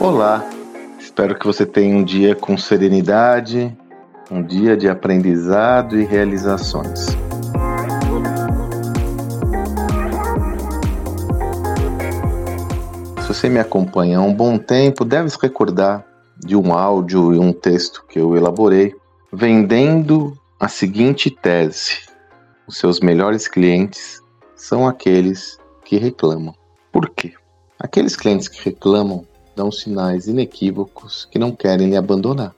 Olá, espero que você tenha um dia com serenidade, um dia de aprendizado e realizações. Se você me acompanha há um bom tempo, deve se recordar de um áudio e um texto que eu elaborei vendendo a seguinte tese: os seus melhores clientes são aqueles que reclamam. Por quê? Aqueles clientes que reclamam dão sinais inequívocos que não querem lhe abandonar.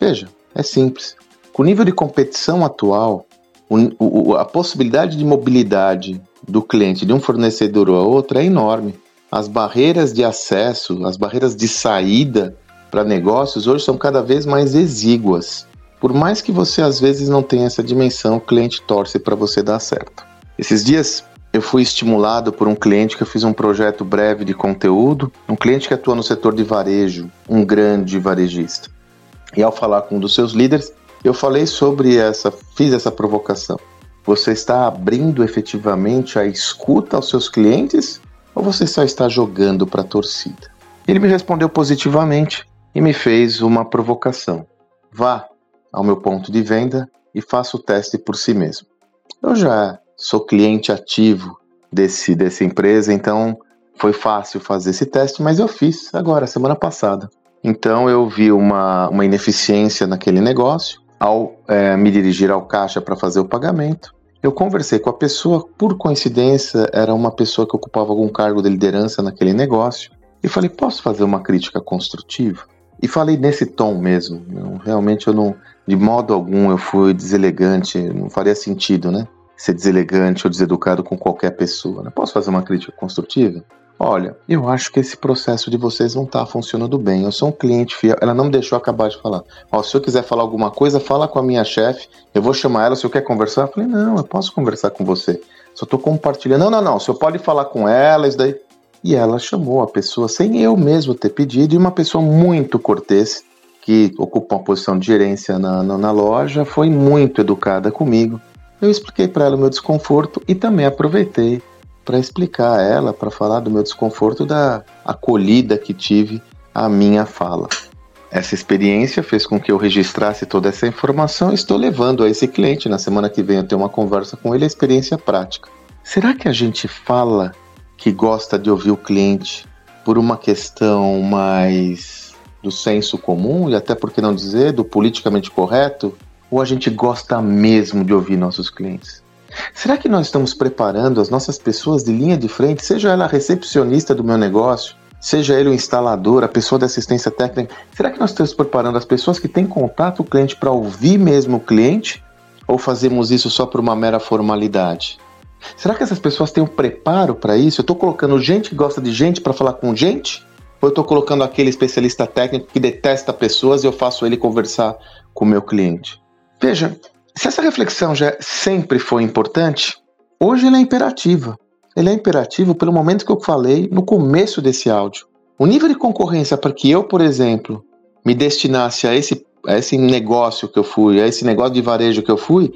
Veja, é simples. Com o nível de competição atual, a possibilidade de mobilidade do cliente de um fornecedor a outro é enorme. As barreiras de acesso, as barreiras de saída para negócios hoje são cada vez mais exíguas. Por mais que você às vezes não tenha essa dimensão, o cliente torce para você dar certo. Esses dias eu fui estimulado por um cliente que eu fiz um projeto breve de conteúdo, um cliente que atua no setor de varejo, um grande varejista. E ao falar com um dos seus líderes, eu falei sobre essa, fiz essa provocação. Você está abrindo efetivamente a escuta aos seus clientes ou você só está jogando para a torcida? Ele me respondeu positivamente e me fez uma provocação. Vá ao meu ponto de venda e faça o teste por si mesmo. Eu já sou cliente ativo desse dessa empresa, então foi fácil fazer esse teste, mas eu fiz agora, semana passada. Então eu vi uma, uma ineficiência naquele negócio. Ao é, me dirigir ao caixa para fazer o pagamento, eu conversei com a pessoa, por coincidência, era uma pessoa que ocupava algum cargo de liderança naquele negócio, e falei: posso fazer uma crítica construtiva? E falei nesse tom mesmo. Eu, realmente eu não, de modo algum, eu fui deselegante, não faria sentido, né? Ser deselegante ou deseducado com qualquer pessoa. Né? Posso fazer uma crítica construtiva? Olha, eu acho que esse processo de vocês não está funcionando bem. Eu sou um cliente fiel. Ela não me deixou acabar de falar. Ó, se eu quiser falar alguma coisa, fala com a minha chefe. Eu vou chamar ela. Se eu quer conversar, eu falei, não, eu posso conversar com você. Só estou compartilhando. Não, não, não. O senhor pode falar com ela, isso daí. E ela chamou a pessoa sem eu mesmo ter pedido. E uma pessoa muito cortês, que ocupa uma posição de gerência na, na, na loja, foi muito educada comigo eu expliquei para ela o meu desconforto e também aproveitei para explicar a ela, para falar do meu desconforto da acolhida que tive à minha fala. Essa experiência fez com que eu registrasse toda essa informação e estou levando a esse cliente. Na semana que vem eu tenho uma conversa com ele, a experiência prática. Será que a gente fala que gosta de ouvir o cliente por uma questão mais do senso comum e até por que não dizer do politicamente correto? Ou a gente gosta mesmo de ouvir nossos clientes? Será que nós estamos preparando as nossas pessoas de linha de frente, seja ela a recepcionista do meu negócio, seja ele o instalador, a pessoa da assistência técnica, será que nós estamos preparando as pessoas que têm contato com o cliente para ouvir mesmo o cliente? Ou fazemos isso só por uma mera formalidade? Será que essas pessoas têm um preparo para isso? Eu estou colocando gente que gosta de gente para falar com gente? Ou eu estou colocando aquele especialista técnico que detesta pessoas e eu faço ele conversar com o meu cliente? Veja, se essa reflexão já sempre foi importante, hoje ela é imperativa. Ele é imperativo pelo momento que eu falei no começo desse áudio. O nível de concorrência para que eu, por exemplo, me destinasse a esse, a esse negócio que eu fui, a esse negócio de varejo que eu fui,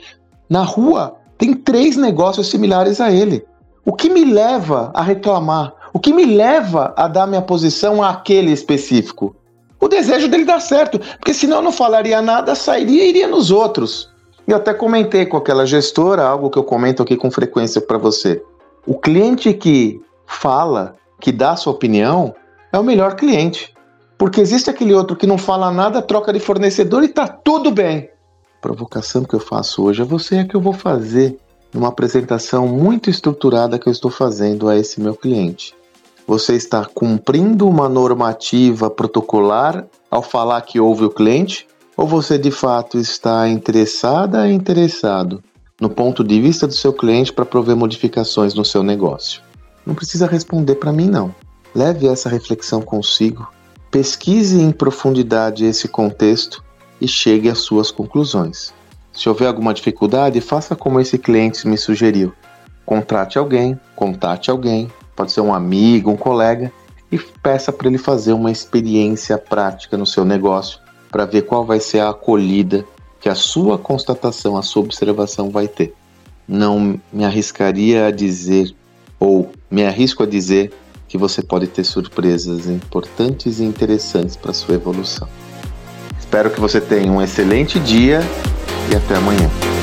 na rua tem três negócios similares a ele. O que me leva a reclamar? O que me leva a dar minha posição àquele específico? O desejo dele dar certo, porque senão não falaria nada, sairia e iria nos outros. Eu até comentei com aquela gestora, algo que eu comento aqui com frequência para você. O cliente que fala, que dá sua opinião, é o melhor cliente. Porque existe aquele outro que não fala nada, troca de fornecedor e tá tudo bem. A provocação que eu faço hoje a você é que eu vou fazer numa apresentação muito estruturada que eu estou fazendo a esse meu cliente. Você está cumprindo uma normativa protocolar ao falar que ouve o cliente? Ou você de fato está interessada e interessado no ponto de vista do seu cliente para prover modificações no seu negócio? Não precisa responder para mim, não. Leve essa reflexão consigo, pesquise em profundidade esse contexto e chegue às suas conclusões. Se houver alguma dificuldade, faça como esse cliente me sugeriu. Contrate alguém, contate alguém, pode ser um amigo, um colega, e peça para ele fazer uma experiência prática no seu negócio para ver qual vai ser a acolhida que a sua constatação, a sua observação vai ter. Não me arriscaria a dizer, ou me arrisco a dizer, que você pode ter surpresas importantes e interessantes para sua evolução. Espero que você tenha um excelente dia e até amanhã.